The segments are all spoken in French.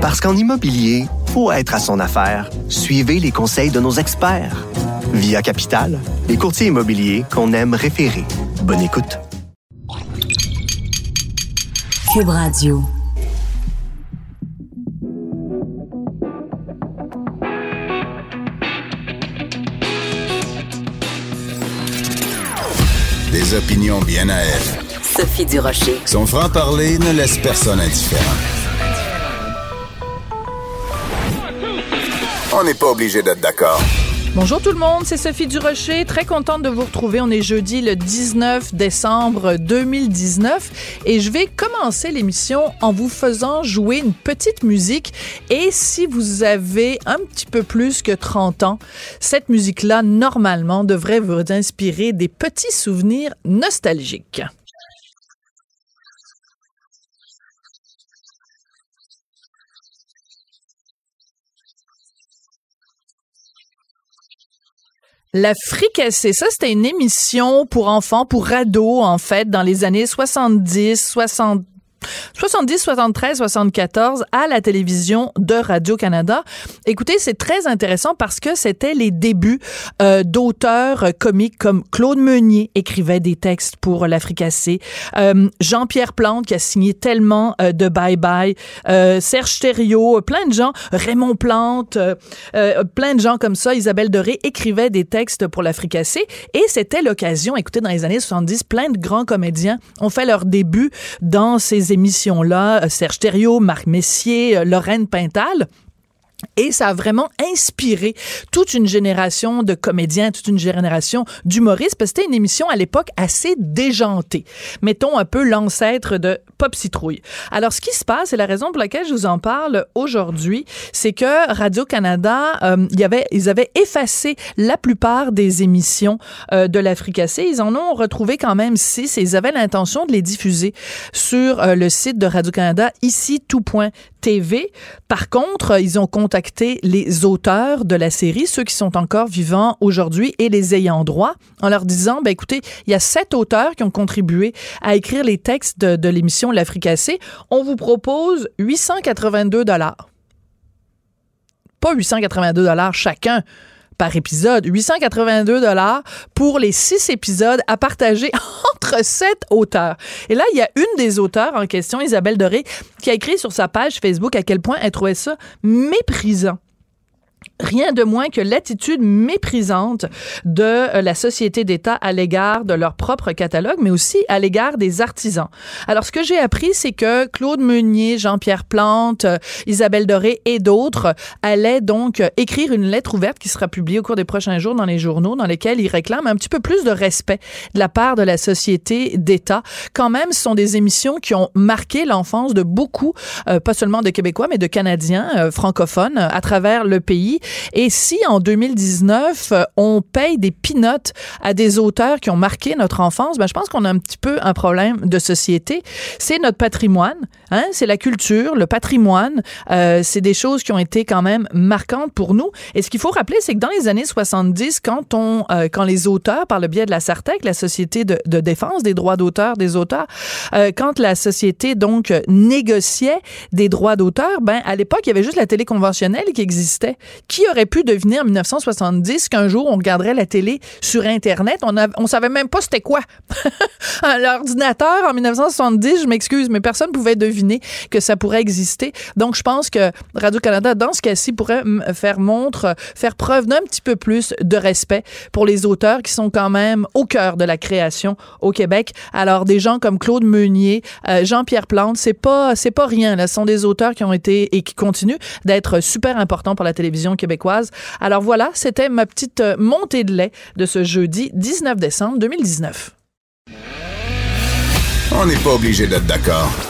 Parce qu'en immobilier, faut être à son affaire. Suivez les conseils de nos experts. Via Capital, les courtiers immobiliers qu'on aime référer. Bonne écoute. Cube Radio. Des opinions bien à elle. Sophie Durocher. Son franc-parler ne laisse personne indifférent. On n'est pas obligé d'être d'accord. Bonjour tout le monde, c'est Sophie Durocher, très contente de vous retrouver. On est jeudi le 19 décembre 2019 et je vais commencer l'émission en vous faisant jouer une petite musique et si vous avez un petit peu plus que 30 ans, cette musique-là normalement devrait vous inspirer des petits souvenirs nostalgiques. La fricassée, ça c'était une émission pour enfants, pour ados en fait, dans les années 70, 60, 70, 73, 74 à la télévision de Radio-Canada. Écoutez, c'est très intéressant parce que c'était les débuts euh, d'auteurs comiques comme Claude Meunier écrivait des textes pour l'Africassé, euh, Jean-Pierre Plante qui a signé tellement euh, de Bye Bye, euh, Serge Thériault, plein de gens, Raymond Plante, plein de gens comme ça, Isabelle Doré écrivaient des textes pour l'Africassé et c'était l'occasion, écoutez, dans les années 70, plein de grands comédiens ont fait leur début dans ces émissions-là, Serge Thériault, Marc Messier, Lorraine Pintal. Et ça a vraiment inspiré toute une génération de comédiens, toute une génération d'humoristes, parce que c'était une émission à l'époque assez déjantée. Mettons un peu l'ancêtre de Pop Citrouille. Alors, ce qui se passe, et la raison pour laquelle je vous en parle aujourd'hui, c'est que Radio-Canada, euh, y avait, ils avaient effacé la plupart des émissions euh, de l'Africassé. Ils en ont retrouvé quand même six et ils avaient l'intention de les diffuser sur euh, le site de Radio-Canada, ici tout.tv. Par contre, ils ont contacté les auteurs de la série, ceux qui sont encore vivants aujourd'hui et les ayants droit, en leur disant, ben écoutez, il y a sept auteurs qui ont contribué à écrire les textes de, de l'émission L'Africassé. On vous propose 882 dollars. Pas 882 dollars chacun par épisode. 882 dollars pour les six épisodes à partager entre sept auteurs. Et là, il y a une des auteurs en question, Isabelle Doré, qui a écrit sur sa page Facebook à quel point elle trouvait ça méprisant rien de moins que l'attitude méprisante de euh, la société d'État à l'égard de leur propre catalogue, mais aussi à l'égard des artisans. Alors, ce que j'ai appris, c'est que Claude Meunier, Jean-Pierre Plante, euh, Isabelle Doré et d'autres allaient donc euh, écrire une lettre ouverte qui sera publiée au cours des prochains jours dans les journaux, dans lesquels ils réclament un petit peu plus de respect de la part de la société d'État. Quand même, ce sont des émissions qui ont marqué l'enfance de beaucoup, pas seulement de Québécois, mais de Canadiens francophones à travers le pays. Et si en 2019, euh, on paye des pinottes à des auteurs qui ont marqué notre enfance, ben, je pense qu'on a un petit peu un problème de société. C'est notre patrimoine, hein? c'est la culture, le patrimoine. Euh, c'est des choses qui ont été quand même marquantes pour nous. Et ce qu'il faut rappeler, c'est que dans les années 70, quand on, euh, quand les auteurs, par le biais de la SARTEC, la Société de, de défense des droits d'auteur des auteurs, euh, quand la société donc négociait des droits d'auteur, ben à l'époque, il y avait juste la télé conventionnelle qui existait. Qui aurait pu deviner en 1970 qu'un jour on regarderait la télé sur Internet? On, a, on savait même pas c'était quoi. L'ordinateur en 1970, je m'excuse, mais personne pouvait deviner que ça pourrait exister. Donc, je pense que Radio-Canada, dans ce cas-ci, pourrait faire montre, faire preuve d'un petit peu plus de respect pour les auteurs qui sont quand même au cœur de la création au Québec. Alors, des gens comme Claude Meunier, euh, Jean-Pierre Plante, c'est pas, c'est pas rien. Là. Ce sont des auteurs qui ont été et qui continuent d'être super importants pour la télévision québécoise. Alors voilà, c'était ma petite euh, montée de lait de ce jeudi 19 décembre 2019. On n'est pas obligé d'être d'accord.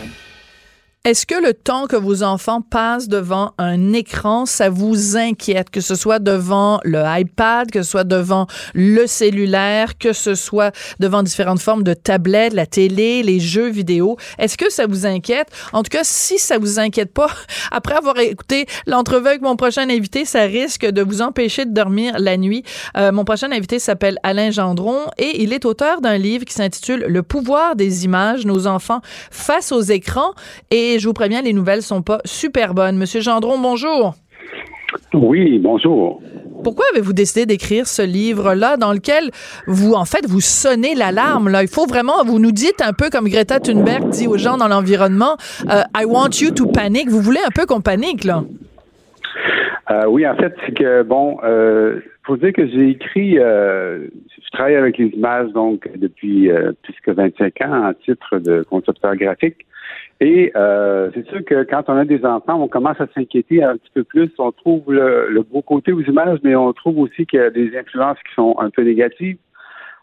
Est-ce que le temps que vos enfants passent devant un écran, ça vous inquiète, que ce soit devant le iPad, que ce soit devant le cellulaire, que ce soit devant différentes formes de tablettes, la télé, les jeux vidéo? Est-ce que ça vous inquiète? En tout cas, si ça vous inquiète pas, après avoir écouté l'entrevue avec mon prochain invité, ça risque de vous empêcher de dormir la nuit. Euh, mon prochain invité s'appelle Alain Gendron et il est auteur d'un livre qui s'intitule Le pouvoir des images, nos enfants face aux écrans. Et et je vous préviens, les nouvelles sont pas super bonnes. Monsieur Gendron, bonjour. Oui, bonjour. Pourquoi avez-vous décidé d'écrire ce livre-là dans lequel vous, en fait, vous sonnez l'alarme? Là? Il faut vraiment, vous nous dites un peu comme Greta Thunberg dit aux gens dans l'environnement, euh, I want you to panic. Vous voulez un peu qu'on panique, là? Euh, oui, en fait, c'est que, bon, euh, faut dire que j'ai écrit, euh, je travaille avec les images, donc, depuis plus que 25 ans en titre de concepteur graphique. Et euh, c'est sûr que quand on a des enfants, on commence à s'inquiéter un petit peu plus. On trouve le, beau côté aux images, mais on trouve aussi qu'il y a des influences qui sont un peu négatives.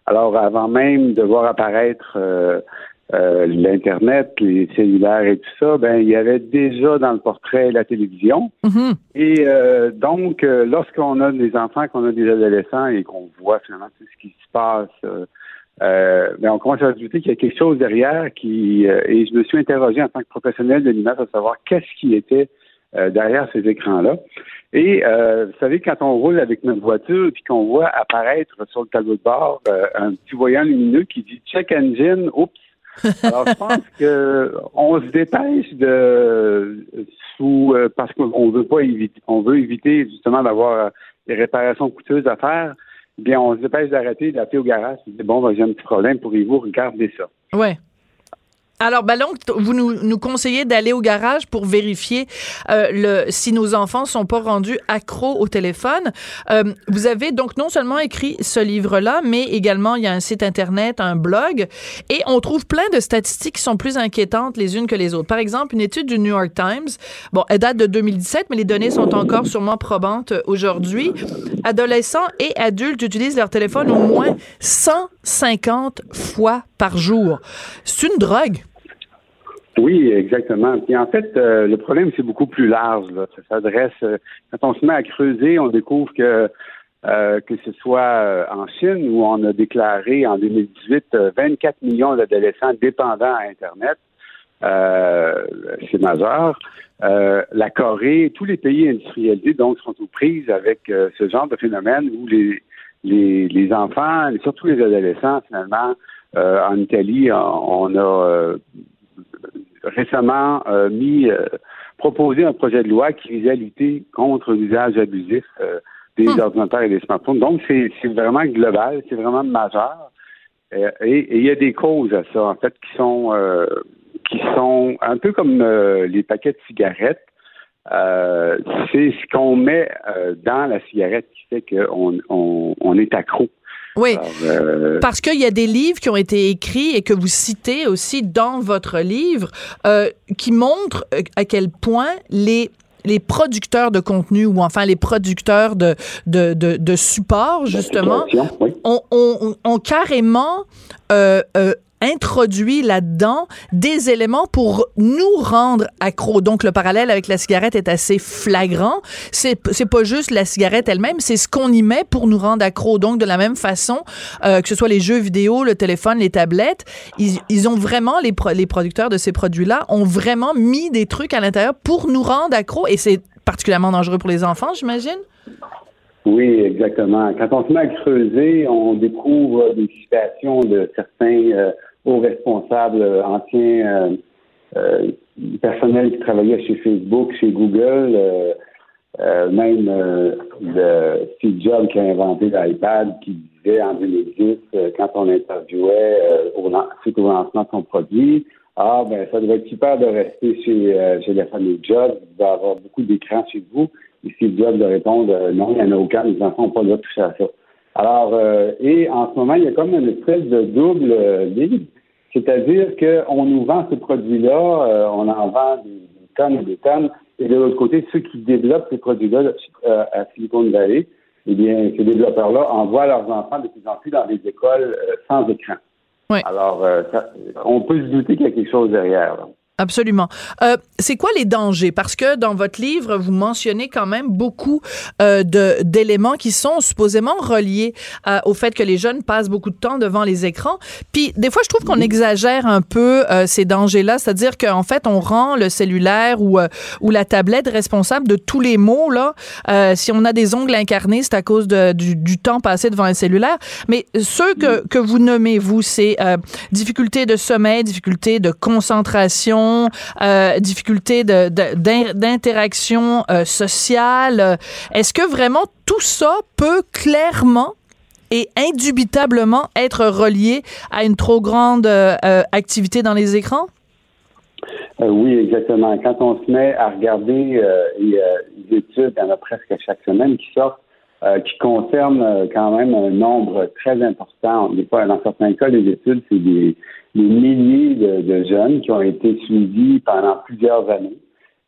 Alors, avant même de voir apparaître euh, euh, l'Internet, les cellulaires et tout ça, ben il y avait déjà dans le portrait la télévision. Mm-hmm. Et donc, lorsqu'on a des enfants, qu'on a des adolescents et qu'on voit finalement tout ce qui se passe euh, mais on commence à ajouter qu'il y a quelque chose derrière qui euh, et je me suis interrogé en tant que professionnel de l'image à savoir qu'est-ce qui était euh, derrière ces écrans-là. Et vous savez, quand on roule avec notre voiture puis qu'on voit apparaître sur le tableau de bord un petit voyant lumineux qui dit check engine, oups. Alors je pense que on se dépêche de sous parce qu'on veut pas éviter on veut éviter justement d'avoir des réparations coûteuses à faire bien, on se dépêche d'arrêter, d'appeler au garage, de dire, bon, ben, j'ai un petit problème, pourriez-vous regarder ça? Ouais. Alors, Ballon, vous nous, nous conseillez d'aller au garage pour vérifier euh, le, si nos enfants sont pas rendus accros au téléphone. Euh, vous avez donc non seulement écrit ce livre-là, mais également il y a un site internet, un blog, et on trouve plein de statistiques qui sont plus inquiétantes les unes que les autres. Par exemple, une étude du New York Times, bon, elle date de 2017, mais les données sont encore sûrement probantes aujourd'hui. Adolescents et adultes utilisent leur téléphone au moins 150 fois par jour. C'est une drogue? Oui, exactement. Puis en fait, euh, le problème, c'est beaucoup plus large. Ça s'adresse, euh, quand on se met à creuser, on découvre que euh, que ce soit en Chine où on a déclaré en 2018 24 millions d'adolescents dépendants à Internet. c'est majeur. la Corée, tous les pays industrialisés donc sont aux prises avec ce genre de phénomène où les, les, les enfants, surtout les adolescents, finalement, en Italie, on a récemment euh, mis euh, proposé un projet de loi qui visait à lutter contre l'usage abusif euh, des hmm. ordinateurs et des smartphones. Donc, c'est vraiment global, c'est vraiment majeur. et il y a des causes à ça, en fait, qui sont qui sont un peu comme les paquets de cigarettes. C'est ce qu'on met dans la cigarette qui fait qu'on on est accro. Oui, euh, parce qu'il y a des livres qui ont été écrits et que vous citez aussi dans votre livre euh, qui montrent euh, à quel point les les producteurs de contenu ou enfin les producteurs de, de, de, de support, justement, ont, ont, ont, carrément euh, euh, introduit là-dedans des éléments pour nous rendre accros. Donc, le parallèle avec la cigarette est assez flagrant. C'est, c'est pas juste la cigarette elle-même, c'est ce qu'on y met pour nous rendre accros. Donc, de la même façon, euh, que ce soit les jeux vidéo, le téléphone, les tablettes, ils, ils ont vraiment, les, les producteurs de ces produits-là ont vraiment mis des trucs à l'intérieur pour nous rendre accros et c'est particulièrement dangereux pour les enfants, j'imagine? Oui, exactement. Quand on se met à creuser, on découvre des situations de certains euh, aux responsables euh, anciens euh, euh, personnels qui travaillaient chez Facebook, chez Google, même de Steve Jobs qui a inventé l'iPad, qui disait en 2010, quand on interviewait au, suite au lancement de son produit, ah, ben, ça devrait être super de rester chez, chez la famille Jobs, va y avoir beaucoup d'écrans chez vous. Et Steve Jobs de répondre, non, il n'y en a aucun, les enfants n'ont pas le droit de toucher à ça. Alors, et en ce moment, il y a comme une espèce de double ligne. C'est-à-dire qu'on nous vend ces produits-là, euh, on en vend des, tonnes et des tonnes, et de l'autre côté, ceux qui développent ces produits-là euh, à Silicon Valley, eh bien, ces développeurs-là envoient leurs enfants de plus en plus dans des écoles euh, sans écran. Alors, on peut se douter qu'il y a quelque chose derrière. Absolument. Euh, c'est quoi les dangers? Parce que dans votre livre, vous mentionnez quand même beaucoup euh, de d'éléments qui sont supposément reliés euh, au fait que les jeunes passent beaucoup de temps devant les écrans. Puis des fois, je trouve qu'on exagère un peu ces dangers-là, c'est-à-dire qu'en fait, on rend le cellulaire ou ou la tablette responsable de tous les maux. Là, si on a des ongles incarnés, c'est à cause de, du, du temps passé devant un cellulaire. Mais ceux que que vous nommez vous, c'est difficulté de sommeil, difficulté de concentration euh, difficultés d'interaction euh, sociale. Est-ce que vraiment tout ça peut clairement et indubitablement être relié à une trop grande euh, activité dans les écrans? oui, exactement. Quand on se met à regarder les, études, il y en a presque chaque semaine qui sortent, qui concernent quand même un nombre très important. Dans certains cas, les études, c'est des, des milliers de, jeunes qui ont été suivis pendant plusieurs années.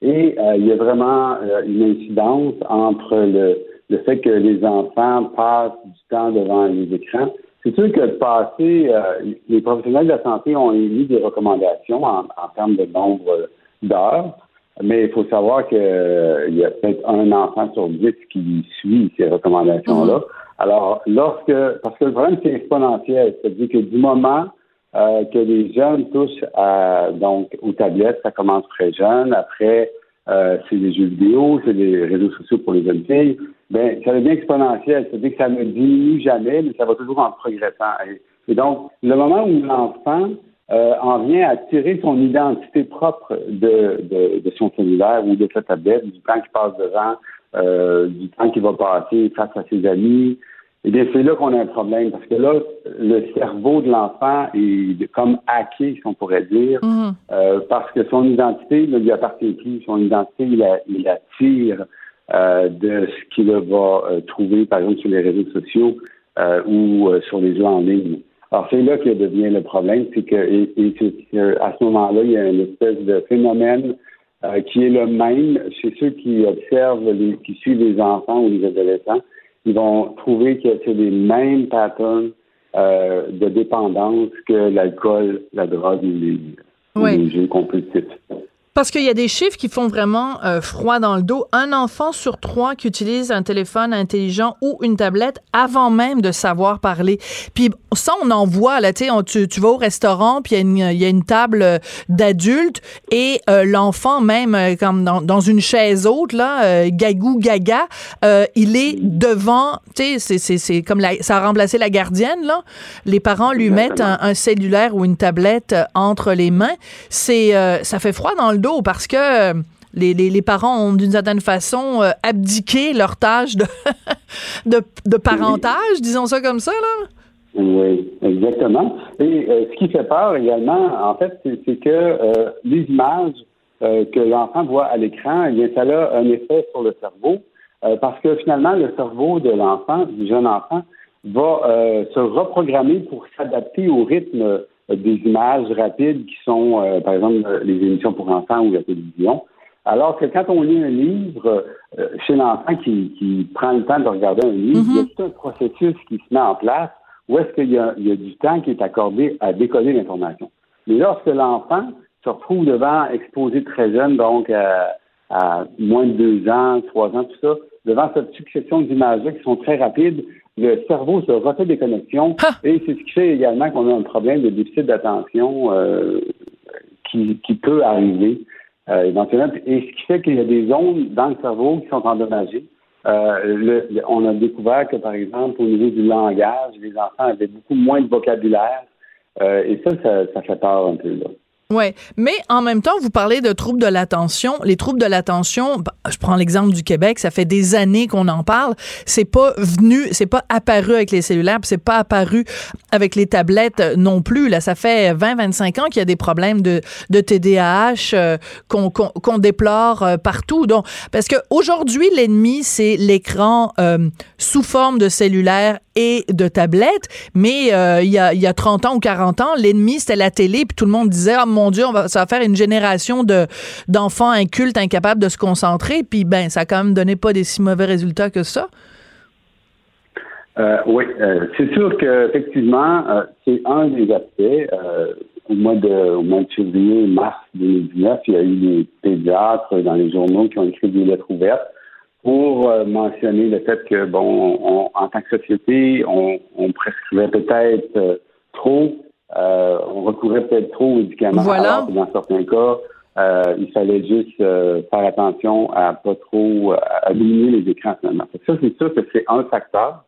Et euh, il y a vraiment euh, une incidence entre le, le, fait que les enfants passent du temps devant les écrans. C'est sûr que passer, euh, les professionnels de la santé ont émis des recommandations en, en termes de nombre d'heures, mais il faut savoir qu'il y a peut-être un enfant sur dix qui suit ces recommandations-là. Mm-hmm. Alors, lorsque, parce que le problème, c'est exponentiel, c'est-à-dire que du moment euh, que les jeunes touchent à, donc aux tablettes, ça commence très jeune. Après, euh, c'est les jeux vidéo, c'est les réseaux sociaux pour les jeunes filles. Ben, ça devient exponentiel. C'est-à-dire que ça ne diminue jamais, mais ça va toujours en progressant. Et, donc, le moment où l'enfant euh, en vient à tirer son identité propre de, de, de, son cellulaire ou de sa tablette, du temps qu'il passe devant, euh, du temps qu'il va passer face à ses amis, eh bien, c'est là qu'on a un problème, parce que là, le cerveau de l'enfant est comme hacké, si on pourrait dire, mhm. euh, parce que son identité ne lui appartient plus. Son identité, il la, il la tire euh, de ce qu'il va euh, trouver, par exemple, sur les réseaux sociaux ou sur les jeux en ligne. Alors, c'est là que devient le problème, c'est que et, à ce moment-là, il y a une espèce de phénomène qui est le même chez ceux qui observent, les, qui suivent les enfants ou les adolescents ils vont trouver que c'est les mêmes patterns euh, de dépendance que l'alcool, la drogue ou les, oui. les jeux compulsifs. Parce qu'il y a des chiffres qui font vraiment euh, froid dans le dos. Un enfant sur trois qui utilise un téléphone intelligent ou une tablette avant même de savoir parler. Puis ça, on en voit, là, tu, tu vas au restaurant, puis il y, y, a une table euh, d'adultes et euh, l'enfant, même comme dans, dans, une chaise haute, là, gagou gaga, il est devant, tu sais, c'est comme la, ça a remplacé la gardienne, là. Les parents lui mettent un, un, cellulaire ou une tablette entre les mains. C'est, ça fait froid dans le dos parce que euh, les, parents ont d'une certaine façon euh, abdiqué leur tâche de, de, parentage, disons ça comme ça, là. Oui, exactement. Et euh, ce qui fait peur également, en fait, c'est que les images que l'enfant voit à l'écran, eh bien, ça a un effet sur le cerveau, parce que finalement, le cerveau de l'enfant, du jeune enfant, va se reprogrammer pour s'adapter au rythme des images rapides qui sont, euh, par exemple, les émissions pour enfants ou la télévision. Alors que quand on lit un livre, euh, chez l'enfant qui, qui, prend le temps de regarder un livre, il y a mm-hmm. tout un processus qui se met en place où est-ce qu'il y, a du temps qui est accordé à décoder l'information. Mais lorsque l'enfant se retrouve devant, exposé très jeune, donc à, à moins de deux ans, trois ans, tout ça, devant cette succession d'images-là qui sont très rapides, le cerveau se refait des connexions et c'est ce qui fait également qu'on a un problème de déficit d'attention euh, qui, qui, peut arriver euh, éventuellement et ce qui fait qu'il y a des zones dans le cerveau qui sont endommagées. Euh, on a découvert que, par exemple, au niveau du langage, les enfants avaient beaucoup moins de vocabulaire et ça, ça, ça fait peur un peu. Là. Ouais, mais en même temps, vous parlez de troubles de l'attention. Les troubles de l'attention, bah, je prends l'exemple du Québec, ça fait des années qu'on en parle. C'est pas venu, c'est pas apparu avec les cellulaires, c'est pas apparu avec les tablettes non plus. Là, ça fait 20-25 ans qu'il y a des problèmes de, TDAH euh, qu'on déplore euh, partout. Donc, parce que aujourd'hui, l'ennemi, c'est l'écran euh, sous forme de cellulaire de tablette. Mais il y, a, il y a 30 ans ou 40 ans, l'ennemi, c'était la télé, puis tout le monde disait, oh, mon Dieu, on va, ça va faire une génération de d'enfants incultes, incapables de se concentrer. Puis ben, ça a quand même donné pas des si mauvais résultats que ça. Euh, oui, euh, c'est sûr qu'effectivement, euh, c'est un des aspects. au de au mois de février, mars 2019, il y a eu des pédiatres dans les journaux qui ont écrit des lettres ouvertes pour euh, mentionner le fait que, bon, en tant que société, on, on prescrivait peut-être euh, trop, euh, on recourait peut-être trop aux médicaments. Voilà. Alors que dans certains cas, euh, il fallait juste faire attention à pas trop à diminuer les écrans finalement. Ça, c'est sûr que c'est un facteur.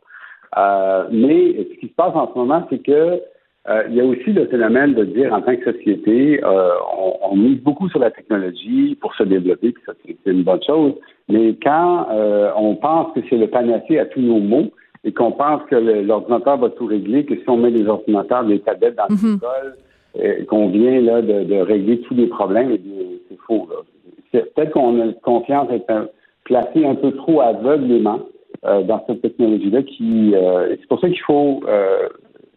mais ce qui se passe en ce moment, c'est que euh, il y a aussi le phénomène de dire en tant que société, euh, on, on, mise beaucoup sur la technologie pour se développer, puis ça c'est une bonne chose. Mais quand euh, on pense que c'est le panacée à tous nos maux et qu'on pense que l'ordinateur va tout régler, que si on met des ordinateurs, des tablettes dans Mhm. l'école, qu'on vient là de, de, régler tous les problèmes, eh c'est faux. Peut-être qu'on a confiance à être placé un peu trop aveuglément dans cette technologie-là qui c'est pour ça qu'il faut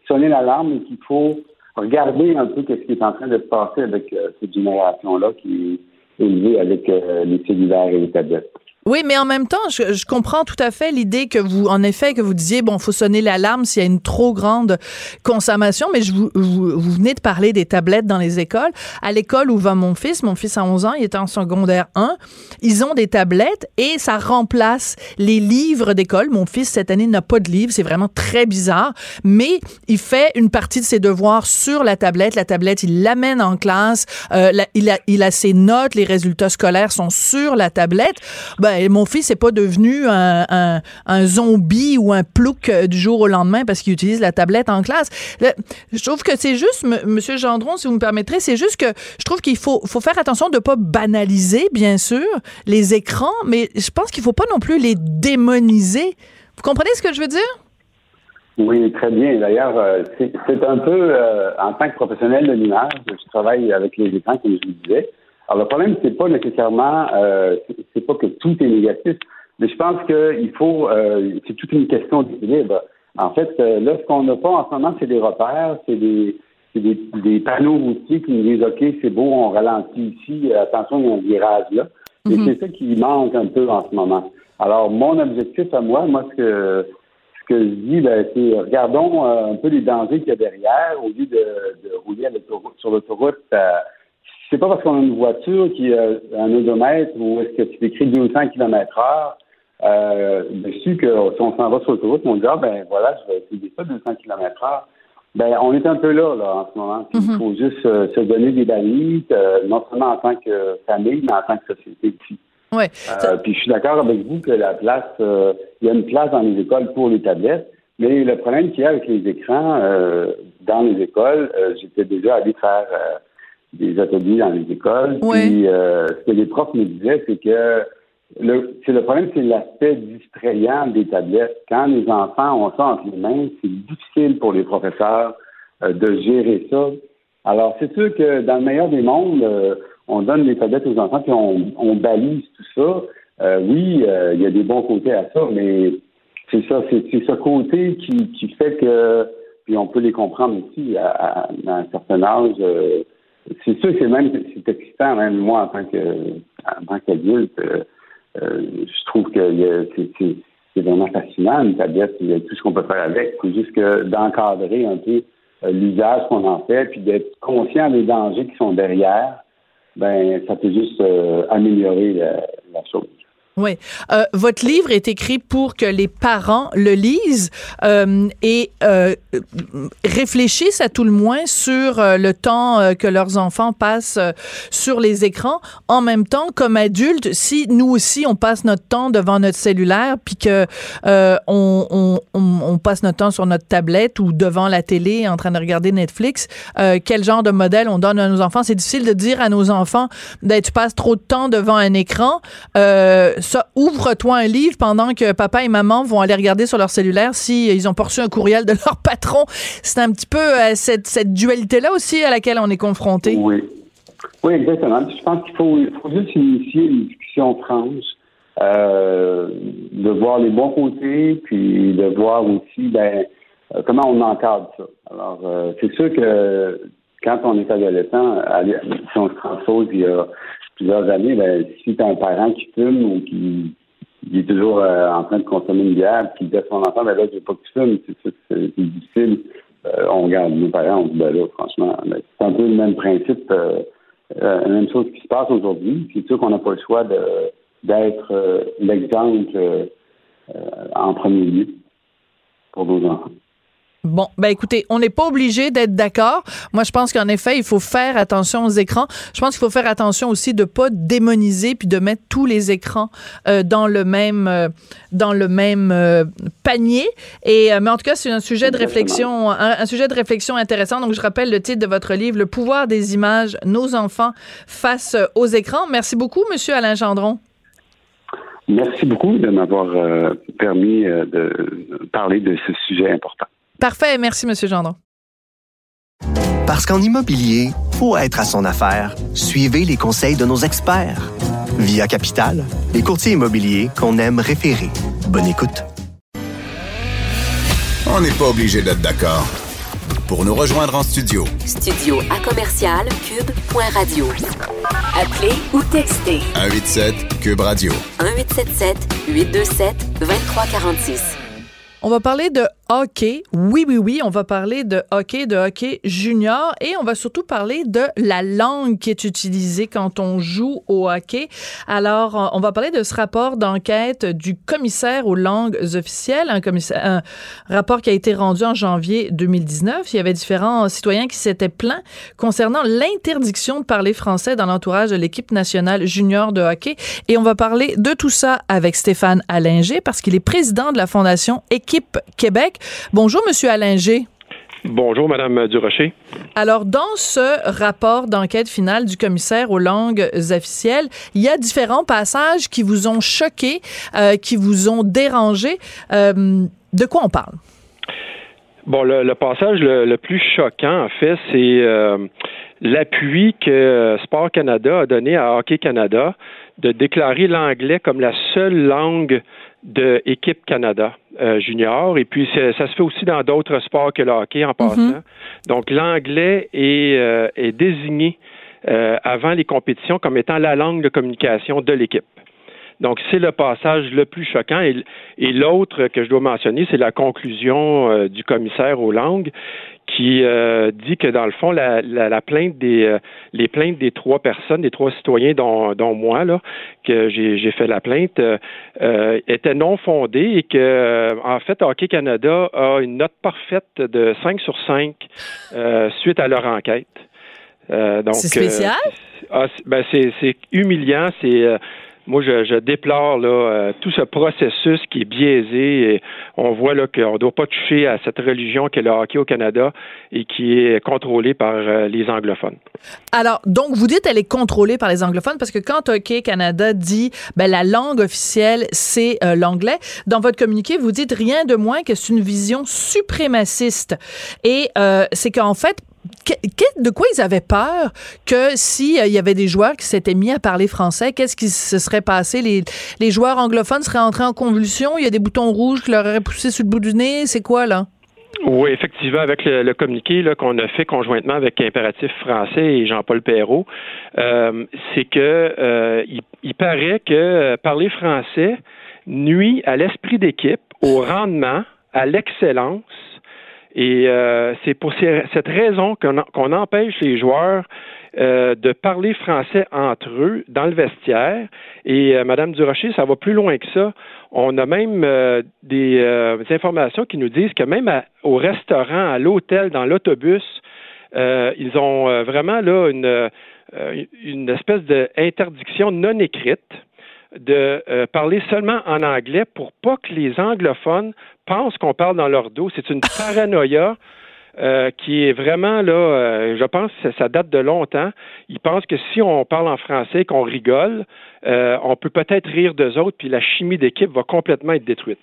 sonner l'alarme et qu'il faut regarder un peu ce qui est en train de se passer avec euh, cette génération-là qui est élevée avec euh, les cellulaires et les tablettes. Oui, mais en même temps, je, je comprends tout à fait l'idée que vous, en effet, que vous disiez, bon, faut sonner l'alarme s'il y a une trop grande consommation, mais je vous, vous, vous, venez de parler des tablettes dans les écoles. À l'école où va mon fils, mon fils a 11 ans, il est en secondaire 1, ils ont des tablettes et ça remplace les livres d'école. Mon fils, cette année, n'a pas de livre, c'est vraiment très bizarre, mais il fait une partie de ses devoirs sur la tablette. La tablette, il l'amène en classe, euh, il, a, il a ses notes, les résultats scolaires sont sur la tablette. Ben, mon fils n'est pas devenu un, zombie ou un plouc du jour au lendemain parce qu'il utilise la tablette en classe. Je trouve que c'est juste, Monsieur Gendron, si vous me permettrez, c'est juste que je trouve qu'il faut, faut faire attention de ne pas banaliser, bien sûr, les écrans, mais je pense qu'il ne faut pas non plus les démoniser. Vous comprenez ce que je veux dire? Oui, très bien. D'ailleurs, euh, c'est un peu, euh, en tant que professionnel de l'image, je travaille avec les écrans, comme je vous disais. Alors, le problème, c'est pas nécessairement, euh, c'est pas que tout est négatif, mais je pense qu'il faut, euh, c'est toute une question d'équilibre. En fait, euh, là, ce qu'on n'a pas en ce moment, c'est des repères, c'est des, des, des, panneaux routiers qui nous disent, OK, c'est beau, on ralentit ici, attention, il y a un virage là. Et mm -hmm. c'est ça qui manque un peu en ce moment. Alors, mon objectif à moi, moi, ce que, ce que je dis, ben, c'est regardons un peu les dangers qu'il y a derrière au lieu de, de rouler sur l'autoroute c'est pas parce qu'on a une voiture qui a un odomètre ou est-ce que tu écris 200 km heure euh, dessus que si on s'en va sur l'autoroute, on dit ah ben voilà, je vais essayer ça 200 km heure. Ben on est un peu là là en ce moment. Il mm -hmm. faut juste euh, se donner des balises, euh, non seulement en tant que famille, mais en tant que société aussi. Ouais. puis je suis d'accord avec vous que la place, il y a une place dans les écoles pour les tablettes. Mais le problème qu'il y a avec les écrans dans les écoles, j'étais déjà allé faire des ateliers dans les écoles. Oui. Puis euh, ce que les profs me disaient, c'est que le, c'est le problème, c'est l'aspect distrayant des tablettes. Quand les enfants ont ça entre les mains, c'est difficile pour les professeurs euh, de gérer ça. Alors, c'est sûr que dans le meilleur des mondes, euh, on donne les tablettes aux enfants, puis on, on balise tout ça. oui, il y a des bons côtés à ça, mais c'est ça, c'est, ce côté qui, qui fait que, puis on peut les comprendre aussi à, à, à un certain âge c'est sûr que c'est même c'est excitant, même moi en tant que en tant qu'adulte, euh, euh, je trouve que c'est vraiment fascinant une tablette, il y a tout ce qu'on peut faire avec. C'est juste que d'encadrer un peu euh, l'usage qu'on en fait, puis d'être conscient des dangers qui sont derrière, ben ça peut juste améliorer la, la chose. Oui. Euh, votre livre est écrit pour que les parents le lisent euh, et euh, réfléchissent à tout le moins sur euh, le temps euh, que leurs enfants passent euh, sur les écrans. En même temps, comme adultes, si nous aussi on passe notre temps devant notre cellulaire, puis que on, on, on, passe notre temps sur notre tablette ou devant la télé en train de regarder Netflix, quel genre de modèle on donne à nos enfants? C'est difficile de dire à nos enfants, ben, tu passes trop de temps devant un écran ça, ouvre-toi un livre pendant que papa et maman vont aller regarder sur leur cellulaire si ils ont reçu un courriel de leur patron. C'est un petit peu euh, cette, dualité-là aussi à laquelle on est confronté. Oui. Oui, exactement. Je pense qu'il faut, juste initier une discussion franche, euh, de voir les bons côtés, puis de voir aussi ben, euh, comment on encadre ça. Alors, c'est sûr que quand on est adolescent, si on se transpose il y a plusieurs années, ben, si tu as un parent qui fume ou qui, est toujours euh, en train de consommer une bière, puis dit à son enfant, ben là, je veux pas que tu fumes, c'est difficile euh, on regarde nos parents, on dit, ben là, franchement, c'est un peu le même principe, euh, euh, la même chose qui se passe aujourd'hui. C'est sûr qu'on n'a pas le choix d'être l'exemple en premier lieu pour nos enfants. Bon, ben écoutez, on n'est pas obligé d'être d'accord. Moi, je pense qu'en effet, il faut faire attention aux écrans. Je pense qu'il faut faire attention aussi de pas démoniser puis de mettre tous les écrans euh, dans le même euh, dans le même euh, panier. Et mais en tout cas, c'est un sujet de réflexion, un, sujet de réflexion intéressant. Donc, je rappelle le titre de votre livre, Le pouvoir des images, nos enfants face aux écrans. Merci beaucoup, Monsieur Alain Gendron. Merci beaucoup de m'avoir permis de parler de ce sujet important. Parfait. Merci, Monsieur Gendron. Parce qu'en immobilier, faut être à son affaire. Suivez les conseils de nos experts. Via Capital, les courtiers immobiliers qu'on aime référer. Bonne écoute. On n'est pas obligé d'être d'accord. Pour nous rejoindre en studio. Studio à commercial cube.radio. Appelez ou textez. 187 cube radio. 1877 827 2346. On va parler de hockey. Oui, oui, oui, on va parler de hockey, de hockey junior et on va surtout parler de la langue qui est utilisée quand on joue au hockey. Alors, on va parler de ce rapport d'enquête du commissaire aux langues officielles, un, un rapport qui a été rendu en janvier 2019. Il y avait différents citoyens qui s'étaient plaints concernant l'interdiction de parler français dans l'entourage de l'équipe nationale junior de hockey. Et on va parler de tout ça avec Stéphane Allinger parce qu'il est président de la Fondation Équipe Québec. Bonjour, Monsieur Allinger. Bonjour, Madame Durocher. Alors, dans ce rapport d'enquête finale du commissaire aux langues officielles, il y a différents passages qui vous ont choqué, euh, qui vous ont dérangé. Euh, de quoi on parle? Bon, le, passage le, plus choquant, en fait, c'est euh, l'appui que Sport Canada a donné à Hockey Canada de déclarer l'anglais comme la seule langue de Équipe Canada euh, junior. Et puis, ça se fait aussi dans d'autres sports que le hockey en mhm. passant. Donc, l'anglais est, euh, est désigné euh, avant les compétitions comme étant la langue de communication de l'équipe. Donc, c'est le passage le plus choquant. Et, et l'autre que je dois mentionner, c'est la conclusion du commissaire aux langues qui euh, dit que dans le fond, la, la, plainte des euh, les plaintes des trois personnes, des trois citoyens, dont, dont moi, là, que j'ai fait la plainte, euh, étaient non fondées et que en fait, Hockey Canada a une note parfaite de 5 sur 5 suite à leur enquête. c'est spécial? Ah, ben c'est humiliant, c'est moi, je, déplore là, euh, tout ce processus qui est biaisé. Et on voit qu'on ne doit pas toucher à cette religion qu'est le hockey au Canada et qui est contrôlée par euh, les anglophones. Alors, donc, vous dites elle est contrôlée par les anglophones parce que quand Hockey Canada dit ben, la langue officielle, c'est euh, l'anglais, dans votre communiqué, vous dites rien de moins que c'est une vision suprémaciste. Et c'est qu'en fait, de quoi ils avaient peur que s'il euh, y avait des joueurs qui s'étaient mis à parler français, qu'est-ce qui se serait passé? Les, joueurs anglophones seraient entrés en convulsion? Il y a des boutons rouges qui leur auraient poussé sur le bout du nez? C'est quoi, là? Oui, effectivement, avec le, communiqué qu'on a fait conjointement avec Impératif français et Jean-Paul Perrault, euh, c'est que euh, il, paraît que parler français nuit à l'esprit d'équipe, au rendement, à l'excellence et euh, c'est pour cette raison qu'on empêche les joueurs euh, de parler français entre eux dans le vestiaire. Et euh, Madame Durocher, ça va plus loin que ça. On a même des, informations qui nous disent que même au restaurant, à l'hôtel, dans l'autobus, ils ont vraiment là une, une espèce d'interdiction non écrite de parler seulement en anglais pour pas que les anglophones pensent qu'on parle dans leur dos. C'est une paranoïa. Euh, qui est vraiment là, euh, je pense que ça date de longtemps. Ils pensent que si on parle en français, qu'on rigole, euh, on peut peut-être rire d'eux autres, puis la chimie d'équipe va complètement être détruite.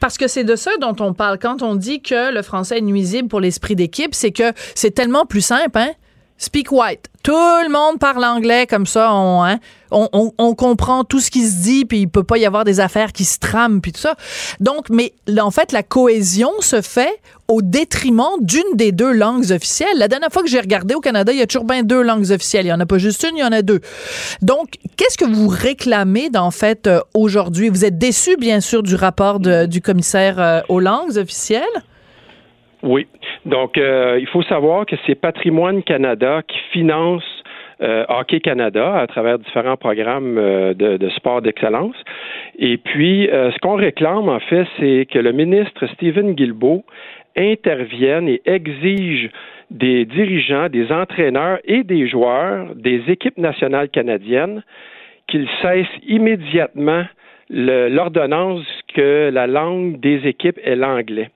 Parce que c'est de ça dont on parle. Quand on dit que le français est nuisible pour l'esprit d'équipe, c'est que c'est tellement plus simple, hein? Speak white. Tout le monde parle anglais comme ça. Hein? On, on, comprend tout ce qui se dit, puis il peut pas y avoir des affaires qui se trament, puis tout ça. Donc, mais en fait, la cohésion se fait au détriment d'une des deux langues officielles. La dernière fois que j'ai regardé au Canada, il y a toujours bien deux langues officielles. Il y en a pas juste une, il y en a deux. Donc, qu'est-ce que vous réclamez, en fait, euh, aujourd'hui? Vous êtes déçu, bien sûr, du rapport du commissaire euh, aux langues officielles? Oui. Donc, euh, il faut savoir que c'est Patrimoine Canada qui finance euh, Hockey Canada à travers différents programmes euh, de, sport d'excellence. Et puis, ce qu'on réclame, en fait, c'est que le ministre Stephen Guilbeault intervienne et exige des dirigeants, des entraîneurs et des joueurs des équipes nationales canadiennes qu'ils cessent immédiatement l'ordonnance que la langue des équipes est l'anglais.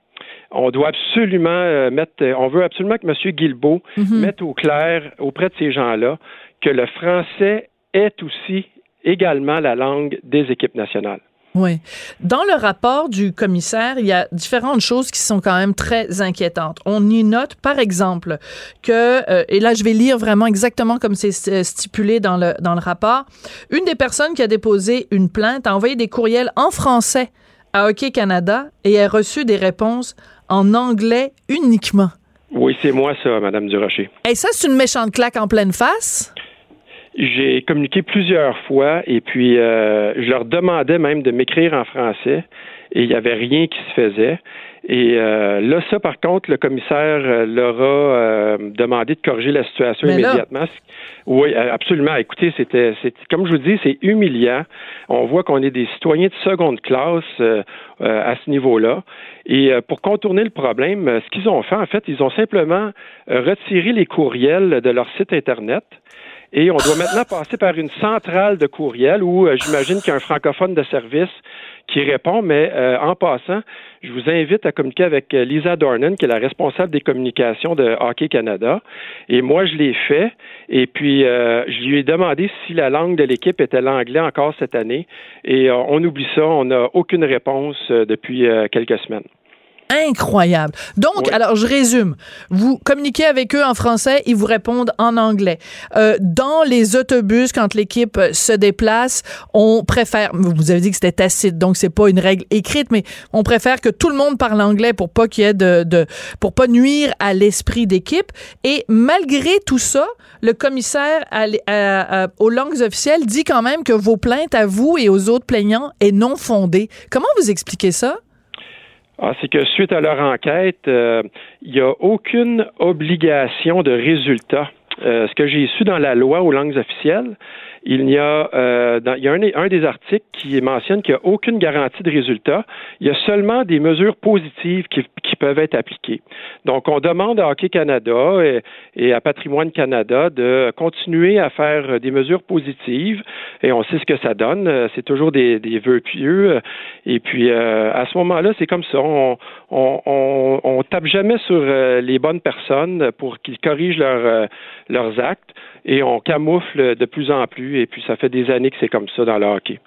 On doit absolument euh, mettre, on veut absolument que M. Guilbeault mhm. mette au clair auprès de ces gens-là que le français est aussi également la langue des équipes nationales. Oui. Dans le rapport du commissaire, il y a différentes choses qui sont quand même très inquiétantes. On y note, par exemple, que, euh, et là je vais lire vraiment exactement comme c'est stipulé dans le, dans le rapport, une des personnes qui a déposé une plainte a envoyé des courriels en français à Hockey Canada et a reçu des réponses en anglais uniquement. Oui, c'est moi ça, Madame Durocher. Et ça, c'est une méchante claque en pleine face? J'ai communiqué plusieurs fois et puis euh, je leur demandais même de m'écrire en français et il n'y avait rien qui se faisait. Et euh, là, ça, par contre, le commissaire euh, leur a demandé de corriger la situation immédiatement. Oui, absolument. Écoutez, c'était, comme je vous dis, c'est humiliant. On voit qu'on est des citoyens de seconde classe à ce niveau-là. Et pour contourner le problème, ce qu'ils ont fait, en fait, ils ont simplement retiré les courriels de leur site Internet. Et on doit maintenant passer par une centrale de courriel où euh, j'imagine qu'il y a un francophone de service qui répond, mais euh, en passant, je vous invite à communiquer avec euh, Lisa Dornan, qui est la responsable des communications de Hockey Canada. Et moi, je l'ai fait. Et puis, je lui ai demandé si la langue de l'équipe était l'anglais encore cette année. Et on oublie ça, on n'a aucune réponse depuis quelques semaines incroyable. Donc, alors je résume. Vous communiquez avec eux en français, ils vous répondent en anglais. Euh, dans les autobus, quand l'équipe se déplace, on préfère. Vous avez dit que c'était tacite, donc c'est pas une règle écrite, mais on préfère que tout le monde parle anglais pour pas qu'il y ait de, de pour pas nuire à l'esprit d'équipe. Et malgré tout ça, le commissaire aux langues officielles dit quand même que vos plaintes à vous et aux autres plaignants est non fondée. Comment vous expliquez ça? Ah, c'est que suite à leur enquête, euh, il n'y a aucune obligation de résultat. Euh, ce que j'ai su dans la loi aux langues officielles, il y a, euh, il y a un, des articles qui mentionne qu'il n'y a aucune garantie de résultat. Il y a seulement des mesures positives qui, peuvent être appliquées. Donc, on demande à Hockey Canada et, à Patrimoine Canada de continuer à faire des mesures positives et on sait ce que ça donne. C'est toujours des, vœux pieux. Et puis, euh, à ce moment-là, c'est comme ça. On, on, on, tape jamais sur euh, les bonnes personnes pour qu'ils corrigent leur, leurs actes et on camoufle de plus en plus. Et puis, ça fait des années que c'est comme ça dans le hockey.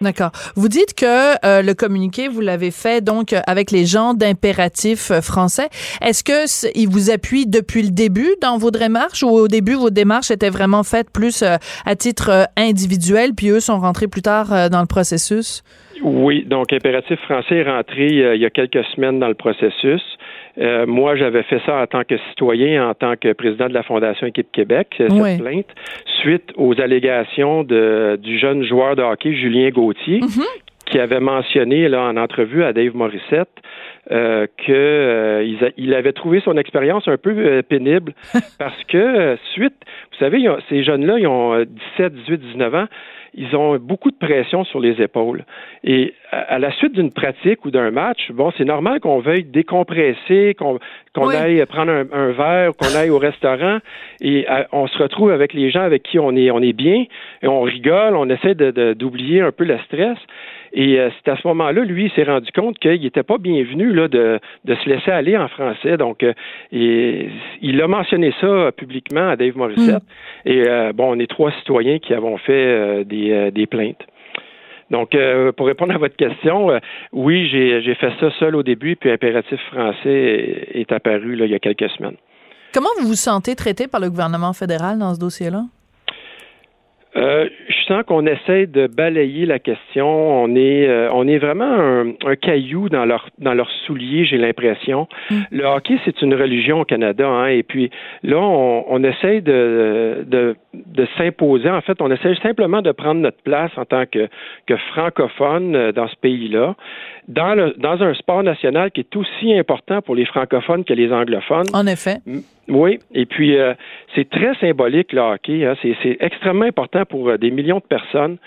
D'accord. Vous dites que euh, le communiqué, vous l'avez fait donc avec les gens d'impératif euh, français. Est-ce que ils vous appuient depuis le début dans vos démarches ou au début vos démarches étaient vraiment faites plus euh, à titre individuel, puis eux sont rentrés plus tard dans le processus? Oui, donc Impératif français est rentré il y a quelques semaines dans le processus. Euh, moi, j'avais fait ça en tant que citoyen, en tant que président de la Fondation Équipe Québec, cette plainte, suite aux allégations de, du jeune joueur de hockey Julien Gauthier, mhm. qui avait mentionné là en entrevue à Dave Morissette euh, euh, il, avait trouvé son expérience un peu euh, pénible parce que suite, vous savez, ces jeunes-là, ils ont 17, 18, 19 ans ils ont beaucoup de pression sur les épaules. Et à, la suite d'une pratique ou d'un match, bon, c'est normal qu'on veuille décompresser, qu'on aille prendre un, verre, qu'on aille au restaurant, et on se retrouve avec les gens avec qui on est, on est bien, et on rigole, on essaie d'oublier un peu le stress. Et euh, c'est à ce moment-là, lui, il s'est rendu compte qu'il n'était pas bienvenu là, de, de, se laisser aller en français. Donc, euh, et, il a mentionné ça publiquement à Dave Morissette. Mm. Et euh, bon, on est trois citoyens qui avons fait des, des plaintes. Donc, pour répondre à votre question, oui, j'ai fait ça seul au début, puis Impératif français est, apparu là, il y a quelques semaines. Comment vous vous sentez traité par le gouvernement fédéral dans ce dossier-là? Euh, je sens qu'on essaie de balayer la question. On est, euh, on est vraiment un, caillou dans leur, dans leur soulier, j'ai l'impression. Mm. Le hockey, c'est une religion au Canada, hein, et puis là, on, on essaie de, de, de s'imposer. En fait, on essaie simplement de prendre notre place en tant que, que francophone euh, dans ce pays-là, dans, le, dans un sport national qui est aussi important pour les francophones que les anglophones. En effet. Oui, et puis euh, c'est très symbolique le hockey. Hein. C'est extrêmement important pour euh, des millions personnes.